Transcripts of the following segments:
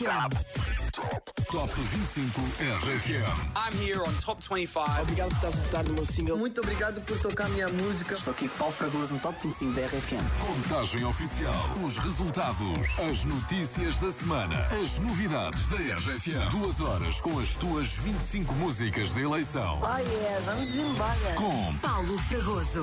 RFM. Top 25 RFM. I'm here on Top 25. Obrigado por estás a votar no meu single. Muito obrigado por tocar a minha música. Estou aqui com Paulo Fragoso no Top 25 da RFM. Contagem oficial. Os resultados. As notícias da semana. As novidades da RFM. Duas horas com as tuas 25 músicas de eleição. Oh yeah, vamos embora. Com Paulo Fragoso.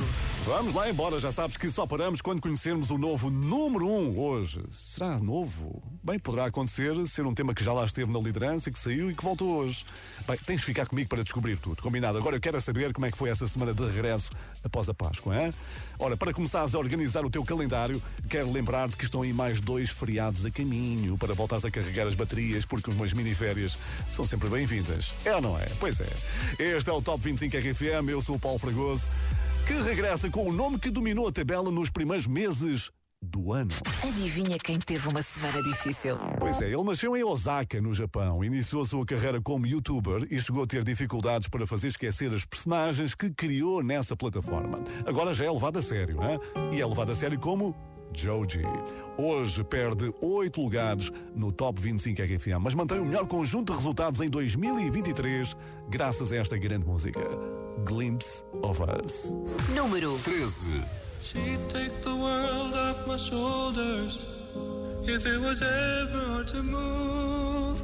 Vamos lá embora, já sabes que só paramos quando conhecermos o novo número 1 um hoje. Será novo? Bem, poderá acontecer ser um tema que já lá esteve na liderança, que saiu e que voltou hoje. Bem, tens de ficar comigo para descobrir tudo, combinado? Agora eu quero é saber como é que foi essa semana de regresso após a Páscoa, hein? Ora, para começares a organizar o teu calendário, quero lembrar-te que estão aí mais dois feriados a caminho para voltares a carregar as baterias, porque umas mini-férias são sempre bem-vindas. É ou não é? Pois é. Este é o Top 25 RFM, eu sou o Paulo Fragoso, que regressa com o nome que dominou a tabela nos primeiros meses do ano. Adivinha quem teve uma semana difícil? Pois é, ele nasceu em Osaka, no Japão, iniciou a sua carreira como youtuber e chegou a ter dificuldades para fazer esquecer as personagens que criou nessa plataforma. Agora já é levado a sério, né? E é levado a sério como Joji. Hoje perde 8 lugares no Top 25 RFM, mas mantém o melhor conjunto de resultados em 2023 graças a esta grande música. Glimpse of Us. Número 13. She'd take the world off my shoulders if it was ever hard to move.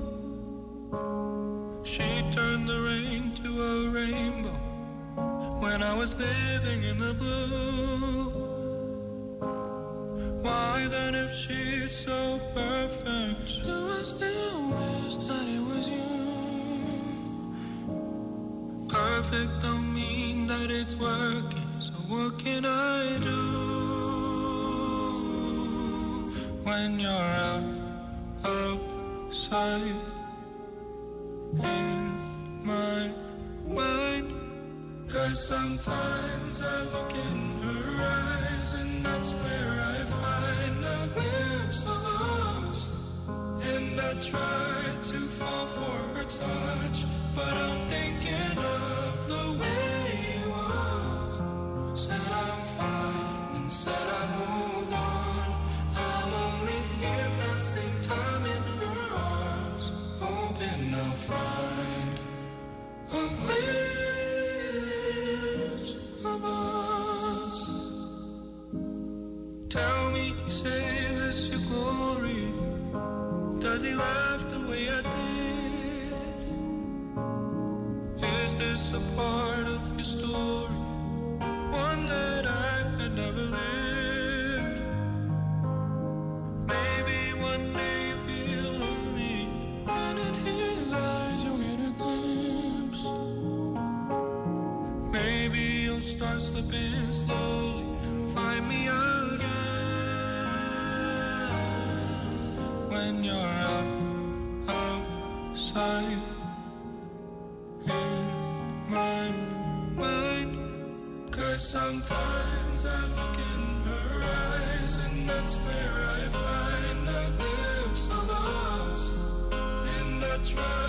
She'd turn the rain to a rainbow when I was living in the blue. Why then, if she's so perfect, do I still wish that it was you? Perfect don't mean that it's working. So what can I do when you're out outside in my mind? Cause sometimes I look in her eyes and that's where I Try to fall for her touch, but I'm thinking slowly and find me again when you're out outside in my mind. Cause sometimes I look in her eyes and that's where I find a glimpse of us. And I try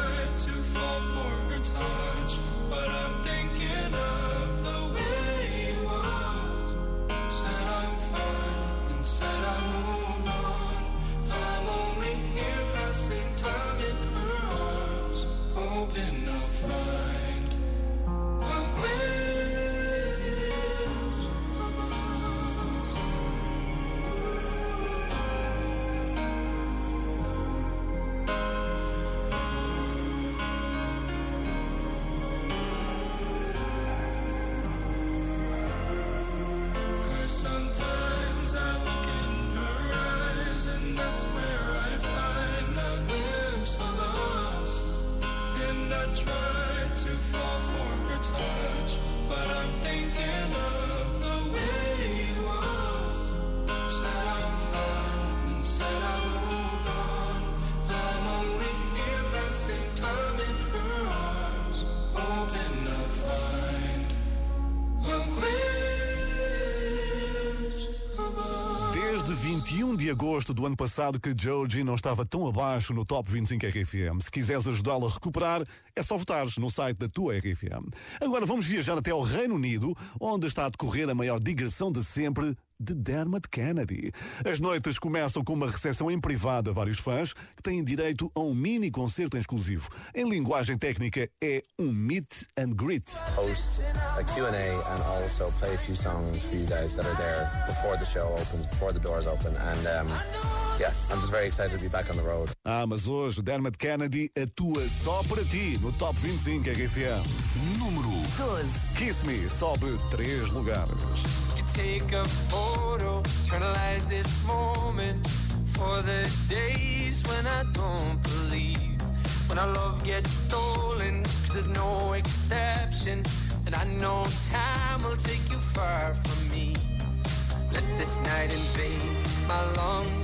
agosto do ano passado que Joji não estava tão abaixo no Top 25 RFM. Se quiseres ajudá-lo a recuperar, é só votares no site da tua RFM. Agora vamos viajar até ao Reino Unido, onde está a decorrer a maior digressão de sempre de Dermot Kennedy. As noites começam com uma recepção em privado a vários fãs que têm direito a um mini concerto em exclusivo. Em linguagem técnica, é um meet and greet. host a Q&A and also play a few songs for you guys that are there before the show opens, before the doors open. And um, yeah, I'm just very excited to be back on the road. Ah, mas hoje Dermot Kennedy atua só para ti no Top 25 RFM. Número 12. Kiss Me sobe três lugares. You take a photo, eternalize this moment for the days when I don't believe. When our love gets stolen, cause there's no exception. And I know time will take you far from me. Let this night invade my lungs,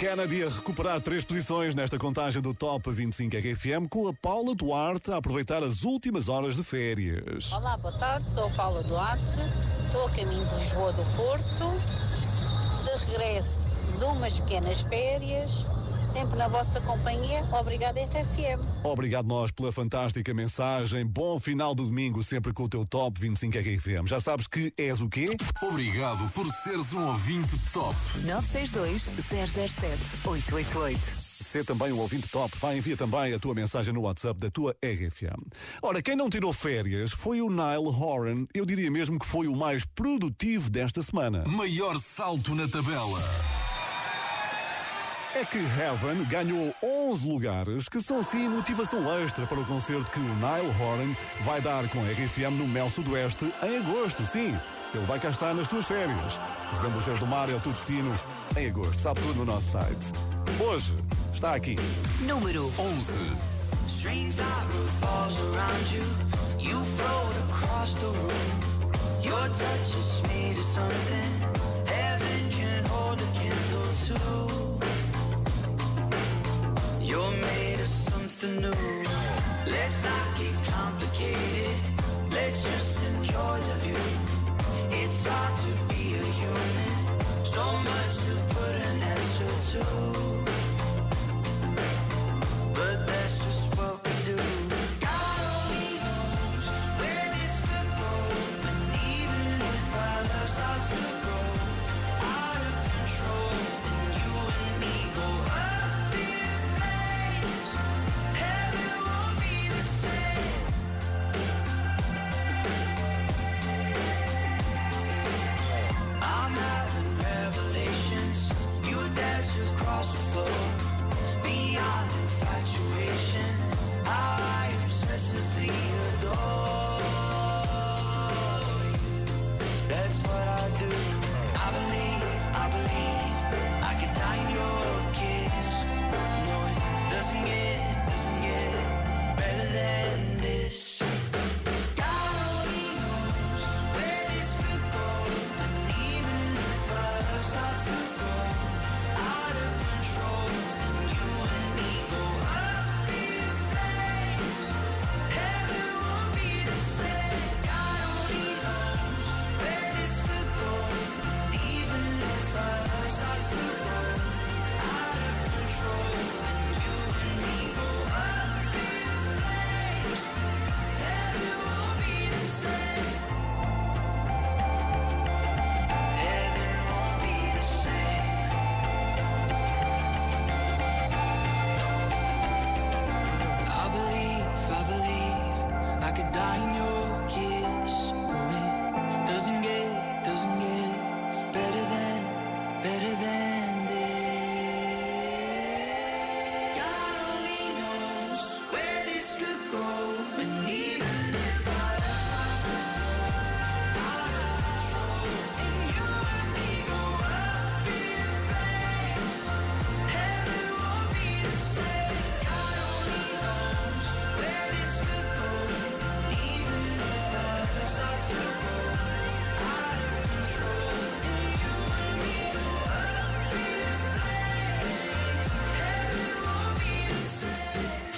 Kennedy a recuperar três posições nesta contagem do Top 25 RFM com a Paula Duarte a aproveitar as últimas horas de férias. Olá, boa tarde, sou a Paula Duarte, estou a caminho de Lisboa do Porto, de regresso de umas pequenas férias, sempre na vossa companhia. Obrigada, RFM. Obrigado nós pela fantástica mensagem. Bom final do domingo, sempre com o teu Top 25 RFM. Já sabes que és o quê? Obrigado por seres um ouvinte top. 962 007 888. Ser também um ouvinte top. Vai envia também a tua mensagem no WhatsApp da tua RFM. Ora, quem não tirou férias foi o Nile Horan. Eu diria mesmo que foi o mais produtivo desta semana. Maior salto na tabela. É que Heaven ganhou 11 lugares, que são sim motivação extra para o concerto que o Nile Horan vai dar com a RFM no Mel Sudoeste em agosto, sim. Ele vai cá estar nas tuas férias. Zambujeiro do Mar é o teu destino em agosto. Sabe tudo no nosso site. Hoje, Está aqui. Número 11. Strange light revolves around you. You float across the room. Your touch is made of something heaven can hold a candle to. Something new. Let's not get complicated. Let's just enjoy the view. It's hard to be a human. So much to put an answer to.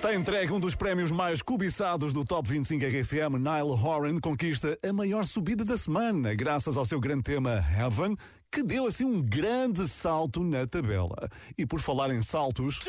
Está entregue um dos prémios mais cobiçados do Top 25 RFM. Nile Horan conquista a maior subida da semana, graças ao seu grande tema Heaven, que deu assim um grande salto na tabela. E por falar em saltos,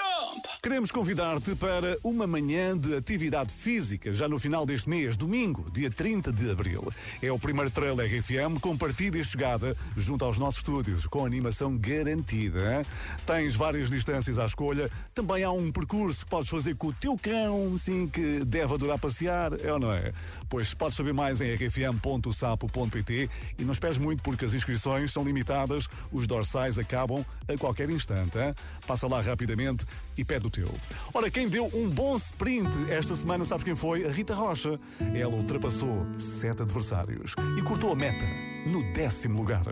queremos convidar-te para uma manhã de atividade física, já no final deste mês, domingo, dia 30 de abril. É o primeiro trail RFM com partida e chegada junto aos nossos estúdios, com animação garantida. Tens várias distâncias à escolha, também há um percurso que podes fazer com o teu cão, sim, que deve adorar passear, é ou não é? Pois podes saber mais em rfm.sapo.pt e não esperes muito porque as inscrições são limitadas, os dorsais acabam a qualquer instante. hein? Passa lá rapidamente e pede o teu. Ora, quem deu um bom sprint esta semana, sabes quem foi? A Rita Rocha. Ela ultrapassou sete adversários e cortou a meta no décimo lugar.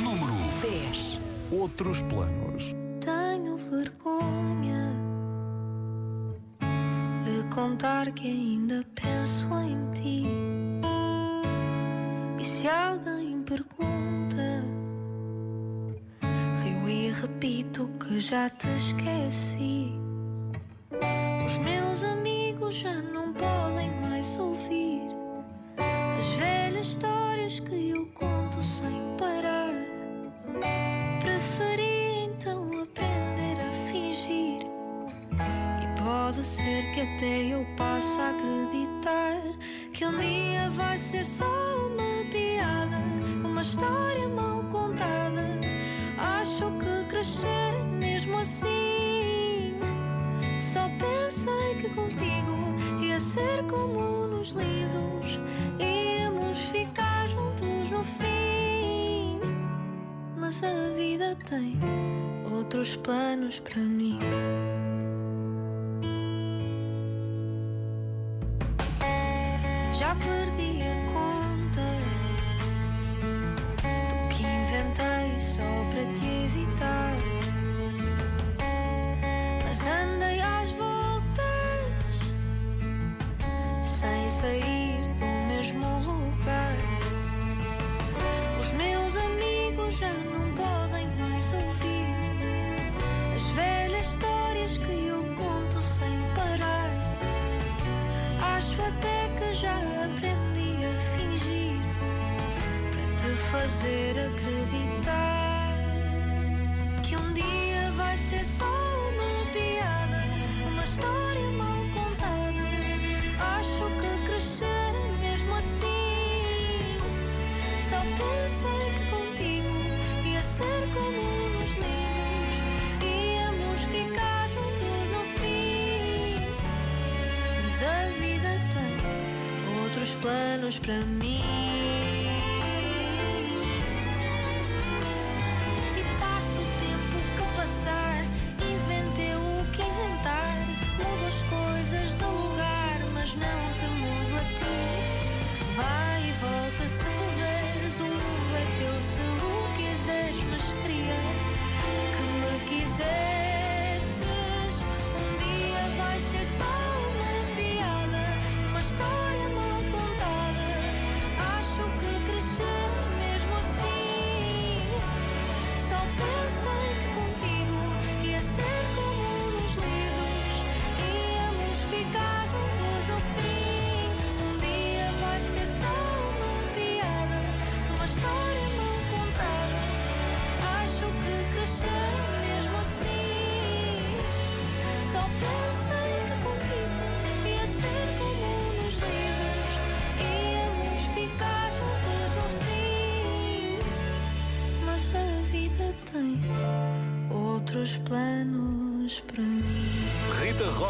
Número 10. Outros planos. Tenho vergonha contar que ainda penso em ti. E se alguém pergunta, rio e repito que já te esqueci. Os meus amigos já não podem mais ouvir as velhas histórias que eu conto sem parar. Pode ser que até eu passe a acreditar que um dia vai ser só uma piada, uma história mal contada. Acho que crescer mesmo assim. Só pensei que contigo ia ser como nos livros, íamos ficar juntos no fim. Mas a vida tem outros planos para mim.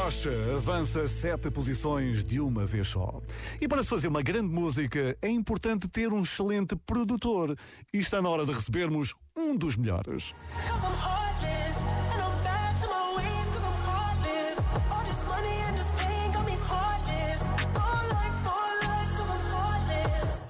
Rocha avança sete posições de uma vez só. E para se fazer uma grande música é importante ter um excelente produtor. E está na hora de recebermos um dos melhores.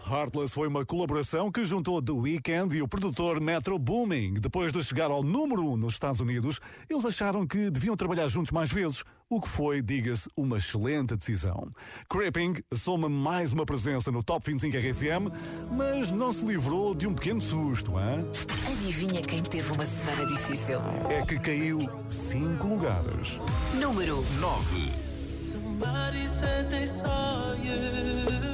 Heartless foi uma colaboração que juntou The Weeknd e o produtor Metro Booming. Depois de chegar ao número 1 um nos Estados Unidos, eles acharam que deviam trabalhar juntos mais vezes, o que foi, diga-se, uma excelente decisão. Creeping soma mais uma presença no Top 25 RFM, mas não se livrou de um pequeno susto, hein? Adivinha quem teve uma semana difícil? É que caiu 5 lugares. Número 9 Somebody said they saw you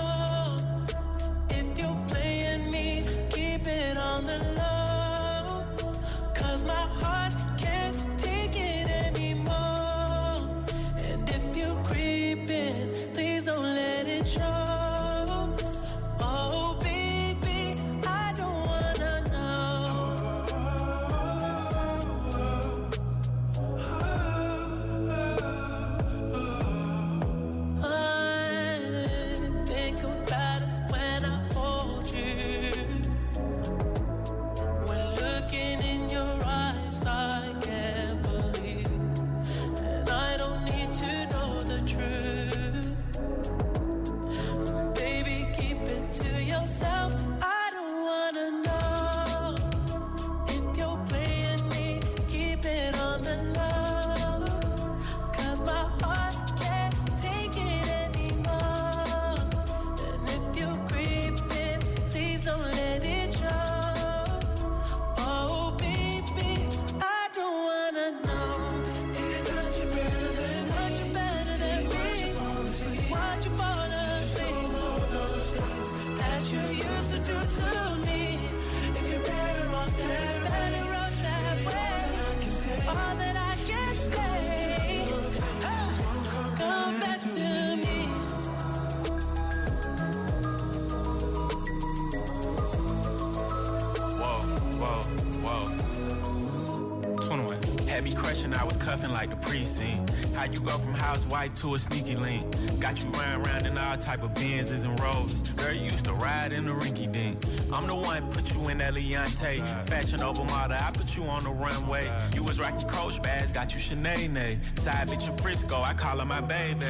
Housewife to a sneaky link? Got you riding around in all type of Benzes and Rolls. Girl, you used to ride in the rinky dink. I'm the one put you in that Leontay. Fashion over model, I put you on the runway. You was rocking Coach bags, got you Sinead. Side bitch in Frisco, I call her my baby.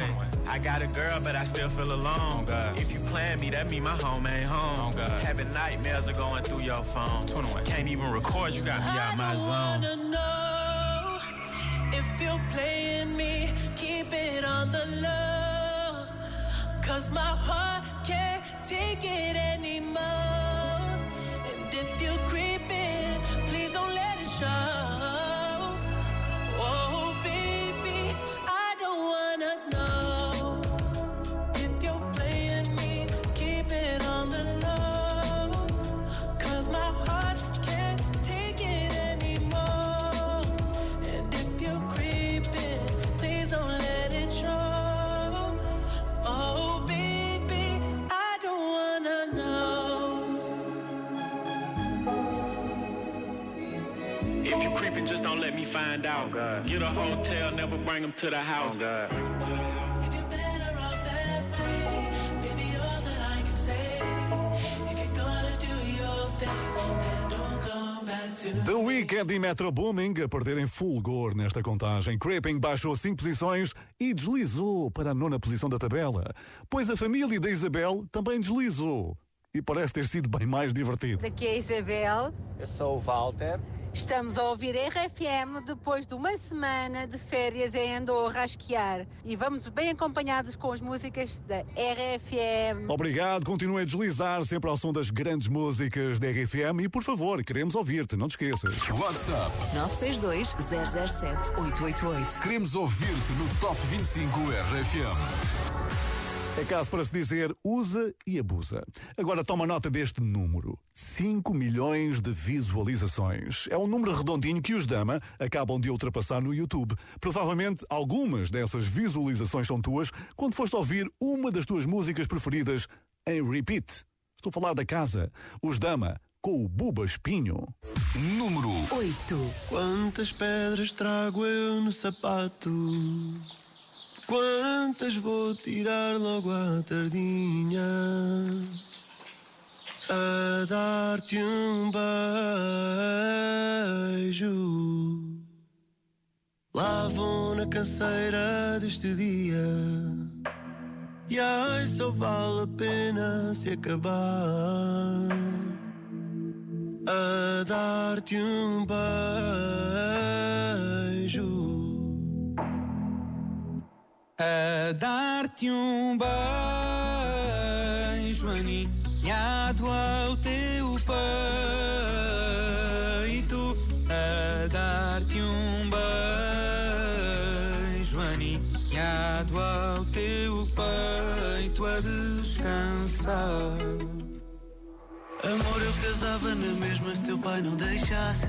I got a girl, but I still feel alone. If you plan me, that mean my home ain't home. Having nightmares are going through your phone. Can't even record, you got me out my zone. My heart find out. Get a hotel, never bring them to the house. If you're better off that way, baby, all that I can say. If you're gonna do your thing, then don't come back to The Weekend e Metro Booming a perderem fulgor nesta contagem. Creeping baixou 5 posições e deslizou para a nona posição da tabela. Pois a família da Isabel também deslizou. E parece ter sido bem mais divertido. Daqui é a Isabel. Eu sou o Walter. Estamos a ouvir RFM depois de uma semana de férias em Andorra a esquiar. E vamos bem acompanhados com as músicas da RFM. Obrigado, continue a deslizar sempre ao som das grandes músicas da RFM e, por favor, queremos ouvir-te, não te esqueças. WhatsApp 962 007 888. Queremos ouvir-te no Top 25 RFM. É caso para se dizer usa e abusa. Agora toma nota deste número: 5 milhões de visualizações. É um número redondinho que os Dama acabam de ultrapassar no YouTube. Provavelmente algumas dessas visualizações são tuas quando foste ouvir uma das tuas músicas preferidas em repeat. Estou a falar da casa. Os Dama com o Buba Espinho. Número 8. Quantas pedras trago eu no sapato? Quantas vou tirar logo à tardinha? A dar-te um beijo. Lá vou na canseira deste dia. E ai, só vale a pena se acabar a dar-te um beijo. A dar-te um beijo aninhado ao teu peito. A dar-te um beijo aninhado ao teu peito a descansar. Amor, eu casava na mesma se teu pai não deixasse.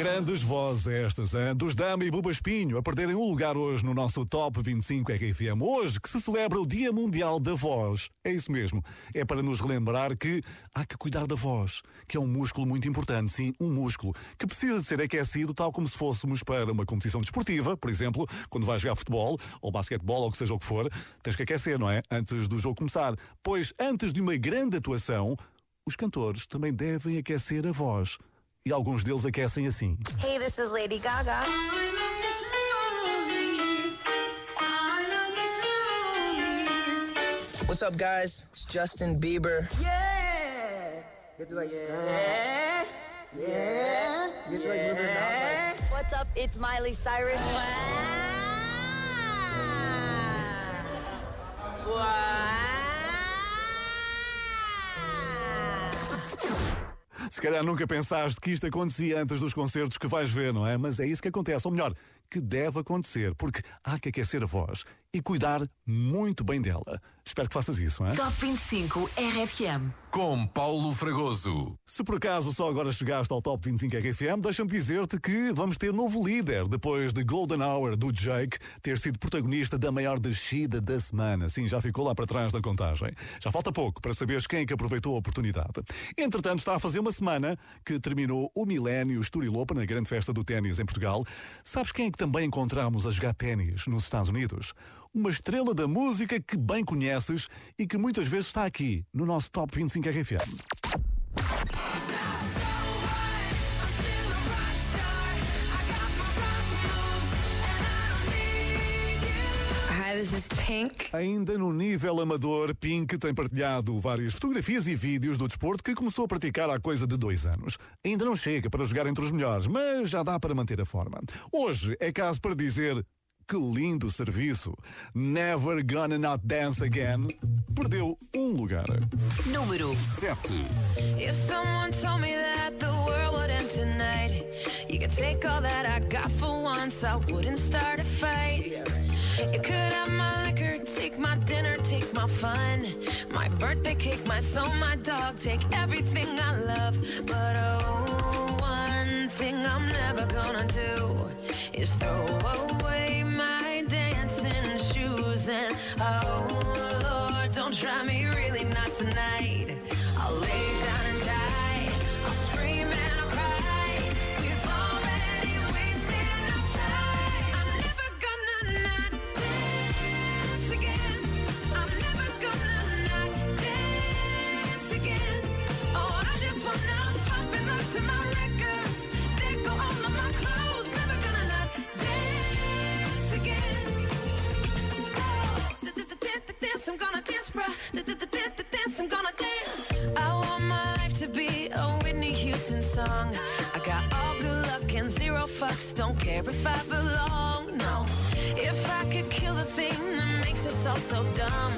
Grandes vozes estas, hein? dos Dama e Buba Espinho, a perderem um lugar hoje no nosso Top 25 RFM. Hoje que se celebra o Dia Mundial da Voz. É isso mesmo. É para nos relembrar que há que cuidar da voz, que é um músculo muito importante, sim, um músculo, que precisa de ser aquecido tal como se fôssemos para uma competição desportiva, por exemplo, quando vais jogar futebol ou basquetebol ou o que seja o que for, tens que aquecer, não é? Antes do jogo começar. Pois antes de uma grande atuação, os cantores também devem aquecer a voz. E alguns deles aquecem assim. Hey, this is Lady Gaga. What's up, guys? It's Justin Bieber. Yeah! You have to like, yeah, yeah. You have to like move your mouth like. What's up? It's Miley Cyrus. Se calhar nunca pensaste que isto acontecia antes dos concertos que vais ver, não é? Mas é isso que acontece, ou melhor, que deve acontecer, porque há que aquecer a voz e cuidar muito bem dela. Espero que faças isso, hein? Top 25 RFM. Com Paulo Fragoso. Se por acaso só agora chegaste ao Top 25 RFM, deixa-me dizer-te que vamos ter novo líder depois de Golden Hour do Jake ter sido protagonista da maior descida da semana. Sim, já ficou lá para trás da contagem. Já falta pouco para saberes quem é que aproveitou a oportunidade. Entretanto, está a fazer uma semana que terminou o Milénio Estoril Open, na grande festa do ténis em Portugal. Sabes quem é que também encontramos a jogar ténis nos Estados Unidos? Uma estrela da música que bem conheces e que muitas vezes está aqui no nosso Top 25 RFM. Hi, this is Pink. Ainda no nível amador, Pink tem partilhado várias fotografias e vídeos do desporto que começou a praticar há coisa de dois anos. Ainda não chega para jogar entre os melhores, mas já dá para manter a forma. Hoje é caso para dizer que lindo serviço. Never Gonna Not Dance Again perdeu um lugar. Número 7. If someone told me that the world would end tonight, you could take all that I got for once, I wouldn't start a fight. You could have my liquor, take my dinner, take my fun, my birthday cake, my soul, my dog, take everything I love. But oh, one thing I'm never gonna do is throw away my dancing shoes. And oh, Lord, don't try me really not tonight. Dance, I'm gonna dance. Dance, I'm gonna dance. I want my life to be a Whitney Houston song. I got all good luck and zero fucks. Don't care if I belong. No, if I could kill the thing that makes us all so dumb,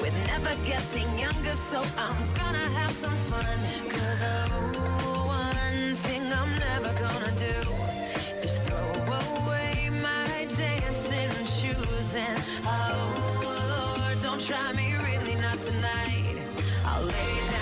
we're never getting younger, so I'm gonna have some fun. Cause oh, one thing I'm never gonna do is throw away my dancing shoes. And don't try me really not tonight. I'll lay down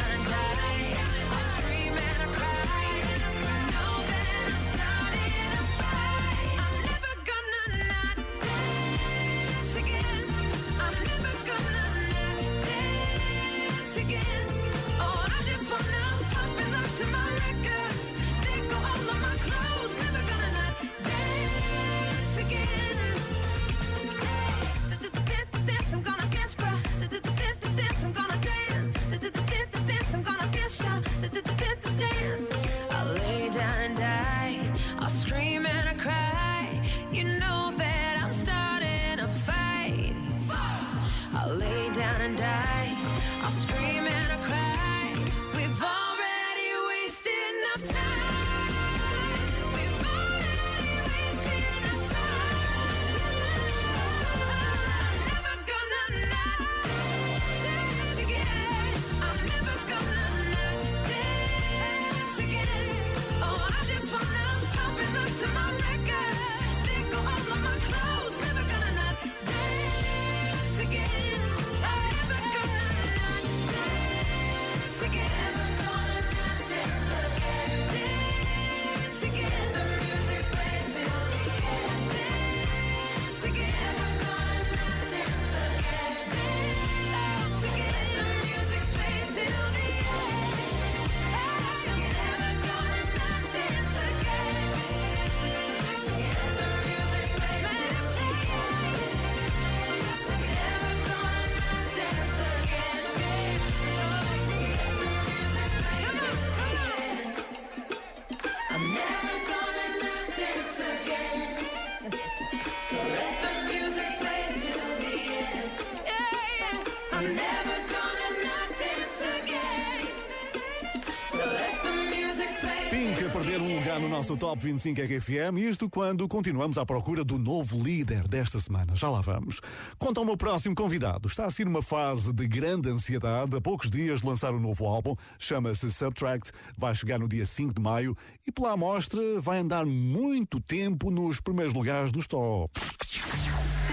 nosso Top 25 RFM, isto quando continuamos à procura do novo líder desta semana. Já lá vamos. Quanto ao meu próximo convidado, está a ser uma fase de grande ansiedade. A poucos dias de lançar um novo álbum, chama-se Subtract, vai chegar no dia 5 de maio e pela amostra vai andar muito tempo nos primeiros lugares dos top.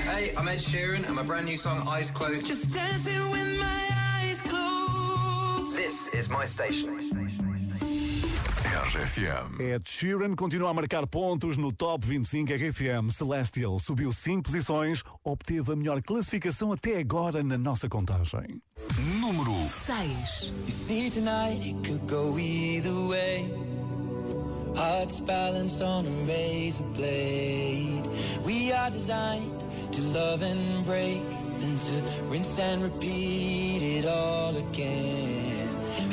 Hey, I'm Ed Sheeran and my brand new song Eyes Closed. Just dancing with my eyes closed. This is my station. RFM. Ed Sheeran continua a marcar pontos no Top 25 RFM. Celestial subiu 5 posições, obteve a melhor classificação até agora na nossa contagem. Número 6. You see, tonight it could go either way. Hearts balanced on a razor blade. We are designed to love and break, then to rinse and repeat it all again.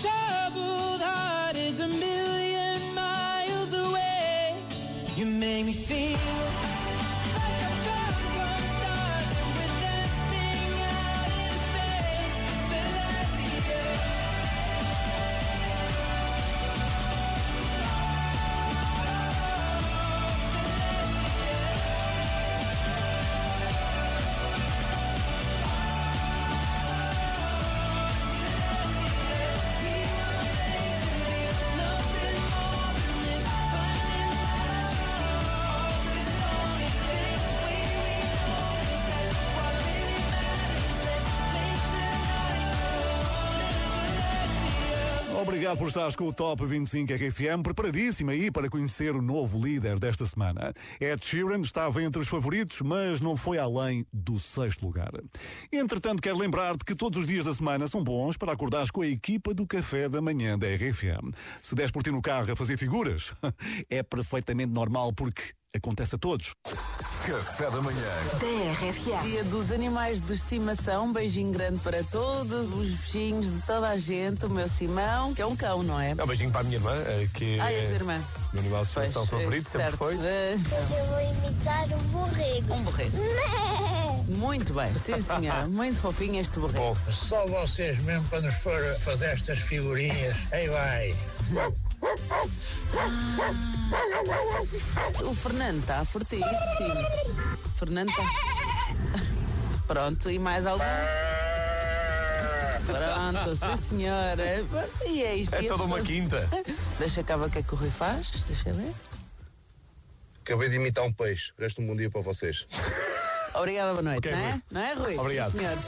troubled heart is a million miles away. You make me feel. Obrigado por estares com o Top 25 RFM, preparadíssimo aí para conhecer o novo líder desta semana. Ed Sheeran estava entre os favoritos, mas não foi além do sexto lugar. Entretanto, quero lembrar-te que todos os dias da semana são bons para acordares com a equipa do café da manhã da RFM. Se des por ti no carro a fazer figuras, é perfeitamente normal porque acontece a todos. Café da manhã. TRFM. Dia dos animais de estimação. Um beijinho grande para todos, os bichinhos de toda a gente. O meu Simão, que é um cão, não é? É um beijinho para a minha irmã, eh, que Ah, é a tua irmã. o meu animal de estimação Pois, favorito, sempre certo. foi. Eh, Eu vou imitar um borrego. Um borrego. Muito bem, sim senhora. Muito fofinho este borrego. Só vocês mesmo para nos a fazer estas figurinhas. Aí vai. O Fernando está fortíssimo. Fernando está. Pronto, e mais algum? Pronto, sim senhora. E é isto. É E toda uma quinta. Deixa cá ver o que é que o Rui faz. Deixa ver. Acabei de imitar um peixe. Resto um bom dia para vocês. Obrigada, boa noite, Ok, não é? Rui. Não é, Rui? Obrigado. Sim, senhor.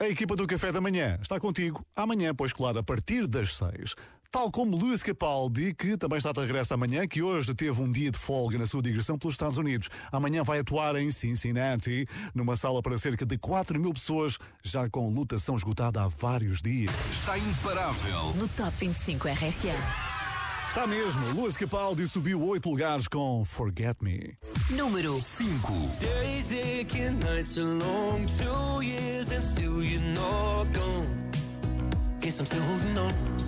A equipa do Café da Manhã está contigo amanhã, pois claro, a partir das seis. Tal como Luís Capaldi, que também está de regresso amanhã, que hoje teve um dia de folga na sua digressão pelos Estados Unidos. Amanhã vai atuar em Cincinnati, numa sala para cerca de 4 mil pessoas, já com lotação esgotada há vários dias. Está imparável. No Top 25 RFM. Está mesmo, Luís Capaldi subiu 8 lugares com Forget Me. Número 5. Days aching, nights are long, two years and still you're not gone. Guess I'm still holding on.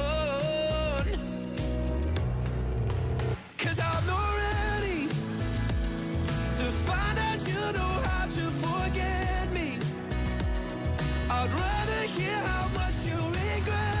I'd rather hear how much you regret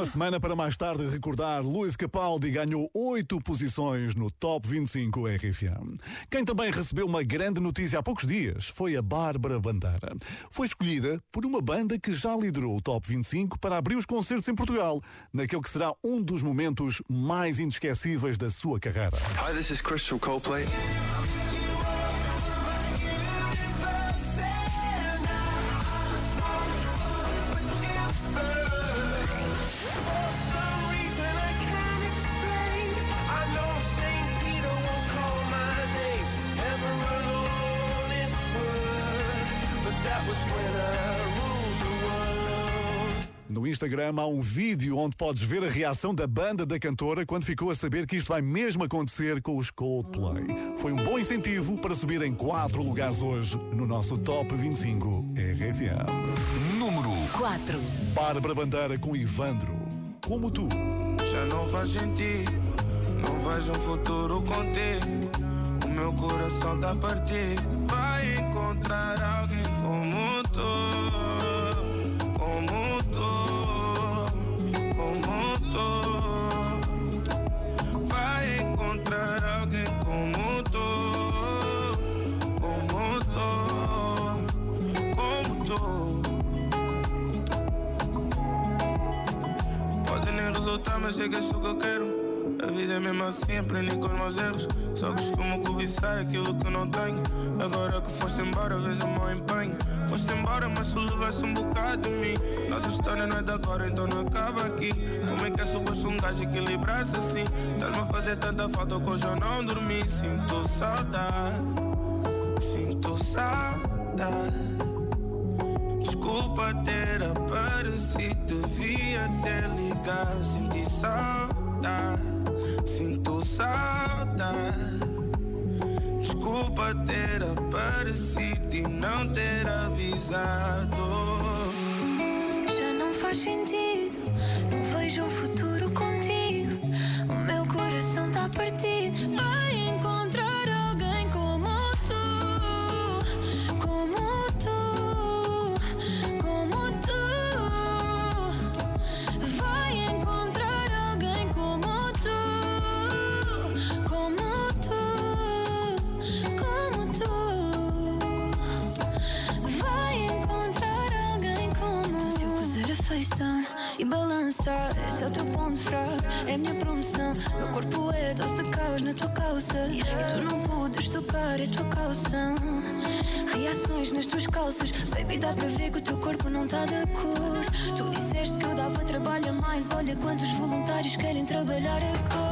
Uma semana para mais tarde recordar. Luís Capaldi ganhou oito posições no Top 25 RFM. Quem também recebeu uma grande notícia há poucos dias foi a Bárbara Bandeira. Foi escolhida por uma banda que já liderou o Top 25 para abrir os concertos em Portugal, naquele que será um dos momentos mais inesquecíveis da sua carreira. Hi, this is Chris from Coldplay. Instagram há um vídeo onde podes ver a reação da banda da cantora quando ficou a saber que isto vai mesmo acontecer com os Coldplay. Foi um bom incentivo para subir em quatro lugares hoje no nosso Top 25 RFM. Número 4. Bárbara Bandeira com Ivandro. Como tu. Já não faz sentido, não vejo um futuro contigo. O meu coração tá partido. Vai encontrar alguém como tu, como tu, tu. Vai encontrar alguém como tu, como tu, como tu. Pode nem resultar, mas és tu que eu quero. A vida é mesmo assim, aprendi com os meus erros. Só costumo cobiçar aquilo que não tenho. Agora que foste embora, vejo o meu empenho. Foste embora, mas tu levaste um bocado de mim. Nossa história não é de agora, então não acaba aqui. Como é que é suposto um gajo equilibrar-se assim? Tá-me a fazer tanta falta que hoje eu não dormi. Sinto saudade, sinto saudade. Desculpa ter aparecido, devia ter ligado. Senti saudade, sinto saudade. Desculpa ter aparecido e não ter avisado. Tua. Reações nas tuas calças, baby, dá para ver que o teu corpo não tá de cor. Tu disseste que eu dava trabalho a mais, olha quantos voluntários querem trabalhar agora.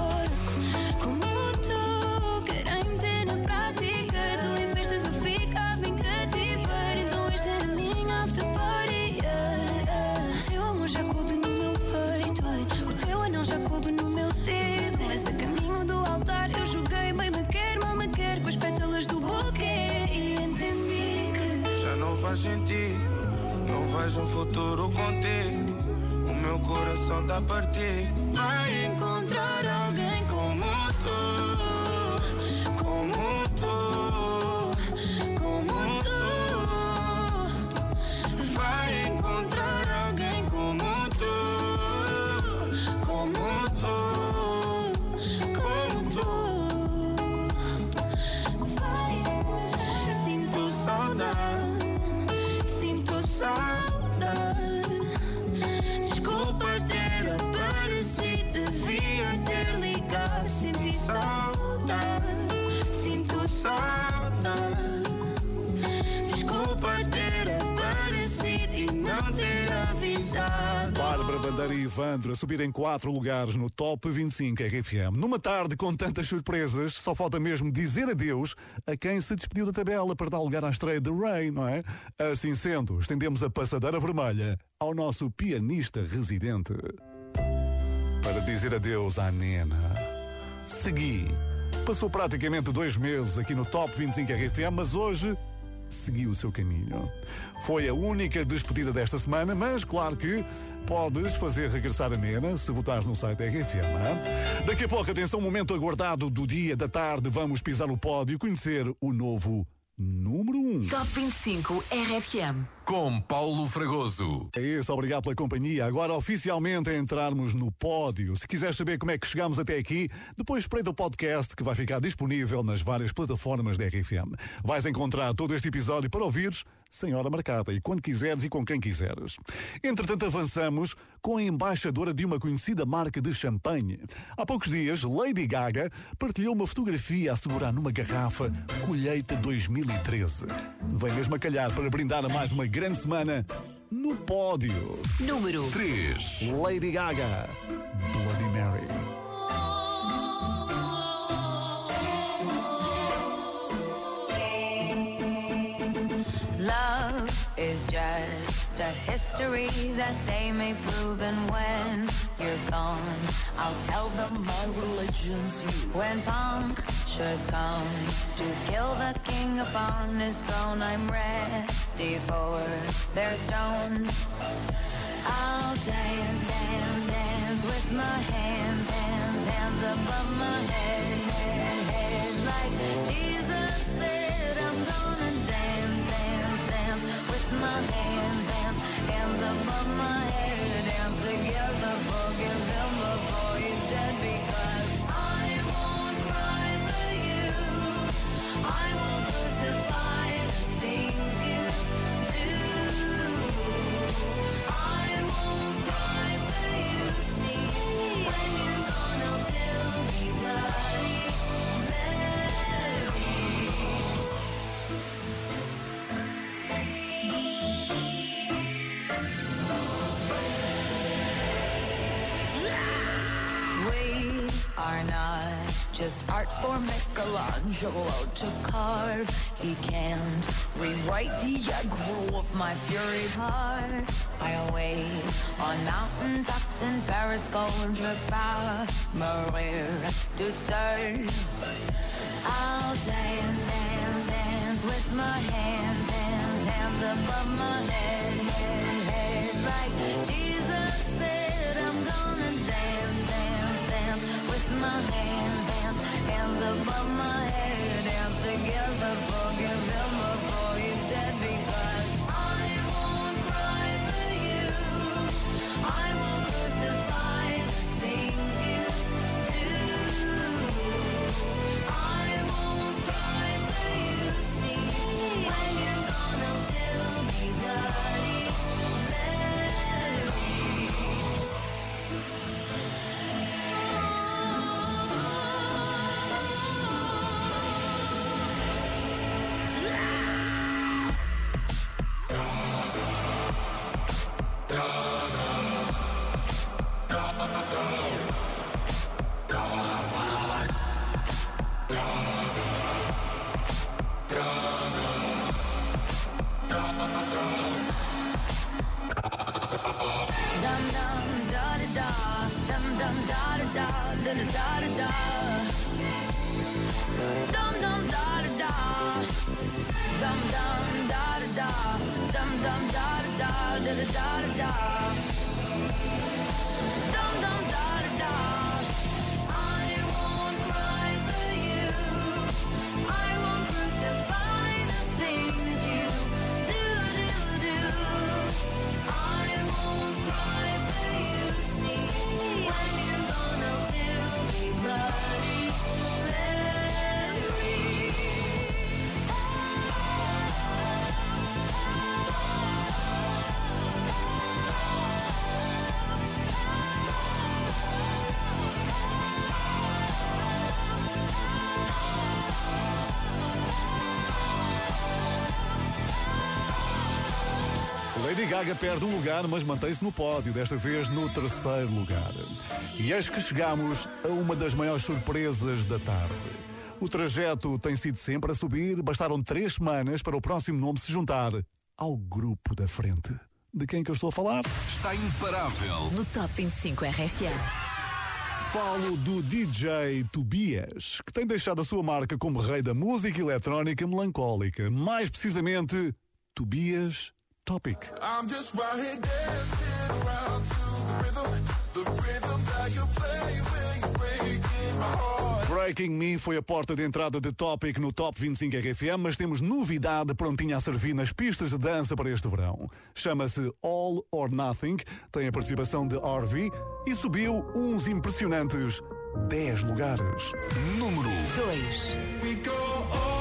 Vejo um futuro contigo. O meu coração tá partido. Vai encontrar A subir em quatro lugares no Top 25 RFM. Numa tarde com tantas surpresas, só falta mesmo dizer adeus a quem se despediu da tabela para dar lugar à estreia de Ray, não é? Assim sendo, estendemos a passadeira vermelha ao nosso pianista residente. Para dizer adeus à Nena. Segui. Passou praticamente dois meses aqui no Top 25 RFM, mas hoje seguiu o seu caminho. Foi a única despedida desta semana, mas claro que podes fazer regressar a Nena se votares no site da RFM. Daqui a pouco, atenção, momento aguardado do dia, da tarde, vamos pisar o pódio e conhecer o novo número 1. Um. Top 25 RFM. Com Paulo Fragoso. É isso, obrigado pela companhia. Agora oficialmente a entrarmos no pódio. Se quiseres saber como é que chegamos até aqui, depois espreita o podcast que vai ficar disponível nas várias plataformas da RFM. Vais encontrar todo este episódio para ouvires sem hora marcada e quando quiseres e com quem quiseres. Entretanto, avançamos com a embaixadora de uma conhecida marca de champanhe. Há poucos dias, Lady Gaga partilhou uma fotografia a segurar numa garrafa Colheita 2013. Vem mesmo a calhar para brindar a mais uma grande semana no pódio. Número 3. Lady Gaga, Bloody Mary. Love is just a history that they may prove, and when you're gone, I'll tell them my religion's you. When come to kill the king upon his throne, I'm ready for their stones. I'll dance, dance, dance with my hands, hands, hands above my head, head, head. Like Jesus just art for Michelangelo to carve. He can't rewrite the aggro of my fury heart. I wait on mountaintops in Paris, Gondra, Maria serve. I'll dance, dance, dance with my hands, hands, hands above my head, head, head. Like Jesus said, I'm gonna dance, dance, dance with my hands, hands, above my head. Dance together, forgive him Gaga perde um lugar, mas mantém-se no pódio, desta vez no terceiro lugar. E eis que chegamos a uma das maiores surpresas da tarde. O trajeto tem sido sempre a subir, bastaram três semanas para o próximo nome se juntar ao grupo da frente. De quem que eu estou a falar? Está imparável. no Top 25 RFM. Falo do DJ Tobias, que tem deixado a sua marca como rei da música eletrónica melancólica. Mais precisamente, Tobias Topic. I'm just right here dancing around to the rhythm, the rhythm that you play when you're breaking my heart. Breaking Me foi a porta de entrada de Topic no Top 25 RFM, mas temos novidade prontinha a servir nas pistas de dança para este verão. Chama-se All or Nothing, tem a participação de RV e subiu uns impressionantes 10 lugares. Número 2.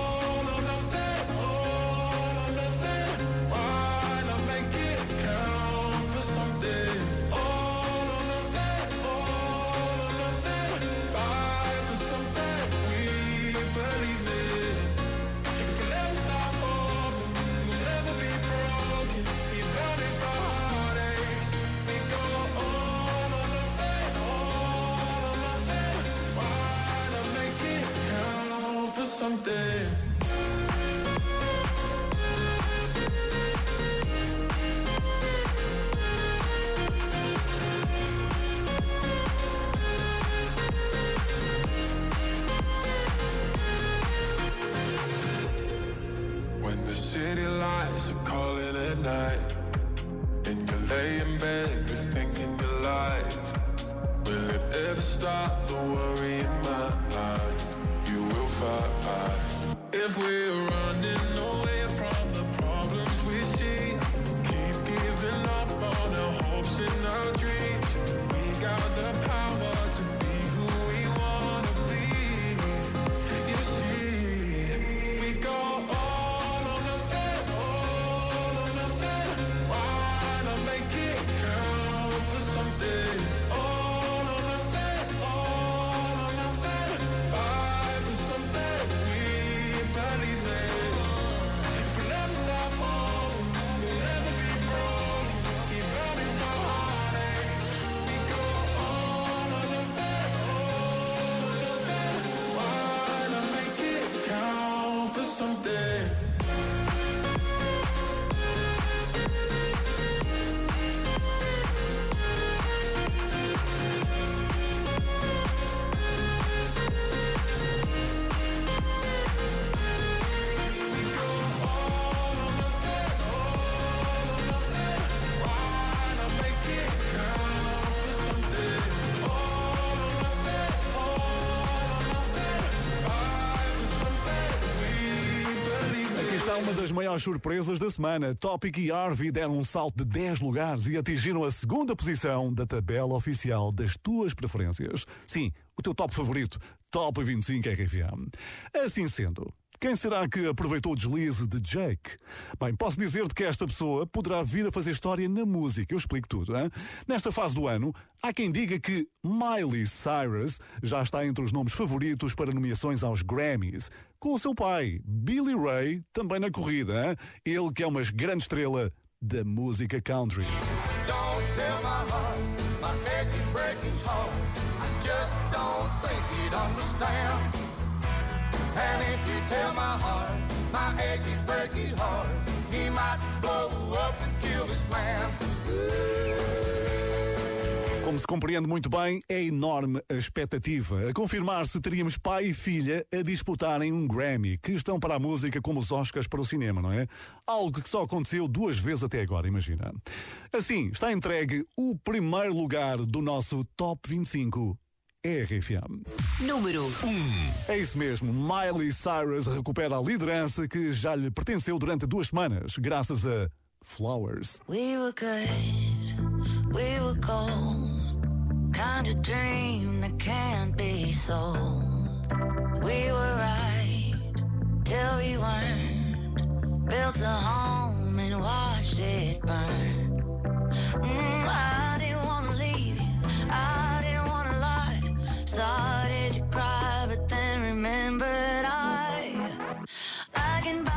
Something? Uma das maiores surpresas da semana. Topic e Harvey deram um salto de 10 lugares e atingiram a segunda posição da tabela oficial das tuas preferências. Sim, o teu top favorito, Top 25 RFM. Assim sendo, quem será que aproveitou o deslize de Jake? Bem, posso dizer-te que esta pessoa poderá vir a fazer história na música. Eu explico tudo. Hein? Nesta fase do ano, há quem diga que Miley Cyrus já está entre os nomes favoritos para nomeações aos Grammys. Com o seu pai, Billy Ray, também na corrida. Hein? Ele que é uma grande estrela da música country. Don't And if you tell my heart, my achy breaky heart, he might blow up and kill this man. Como se compreende muito bem, é enorme a expectativa. A confirmar-se, teríamos pai e filha a disputarem um Grammy, que estão para a música como os Oscars para o cinema, não é? Algo que só aconteceu duas vezes até agora, imagina. Assim, está entregue o primeiro lugar do nosso Top 25 RFM. Número 1. É isso mesmo, Miley Cyrus recupera a liderança que já lhe pertenceu durante duas semanas, graças a Flowers. We were good, we were gold. Kind of dream that can't be sold. We were right till we weren't. Built a home and watched it burn. Mm, I didn't wanna leave you, I. Started to cry, but then remembered I, I can buy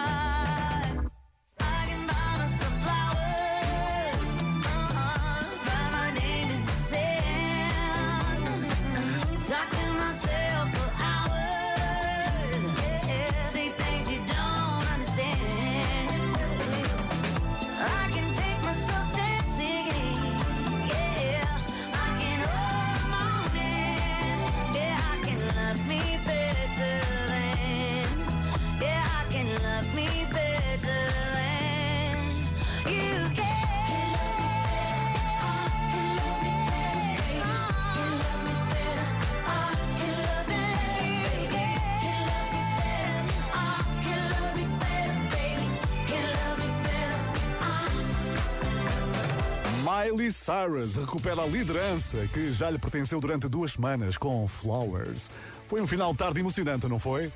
Miley Cyrus recupera a liderança que já lhe pertenceu durante duas semanas com Flowers. Foi um final de tarde emocionante, não foi?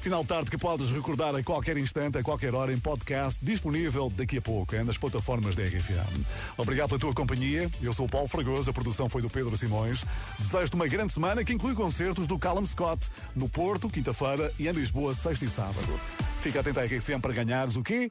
Final de tarde que podes recordar a qualquer instante, a qualquer hora, em podcast, disponível daqui a pouco, nas plataformas da RFM. Obrigado pela tua companhia. Eu sou o Paulo Fragoso, a produção foi do Pedro Simões. Desejo-te uma grande semana que inclui concertos do Callum Scott no Porto, quinta-feira, e em Lisboa, sexta e sábado. Fica atento à RFM para ganhares o quê?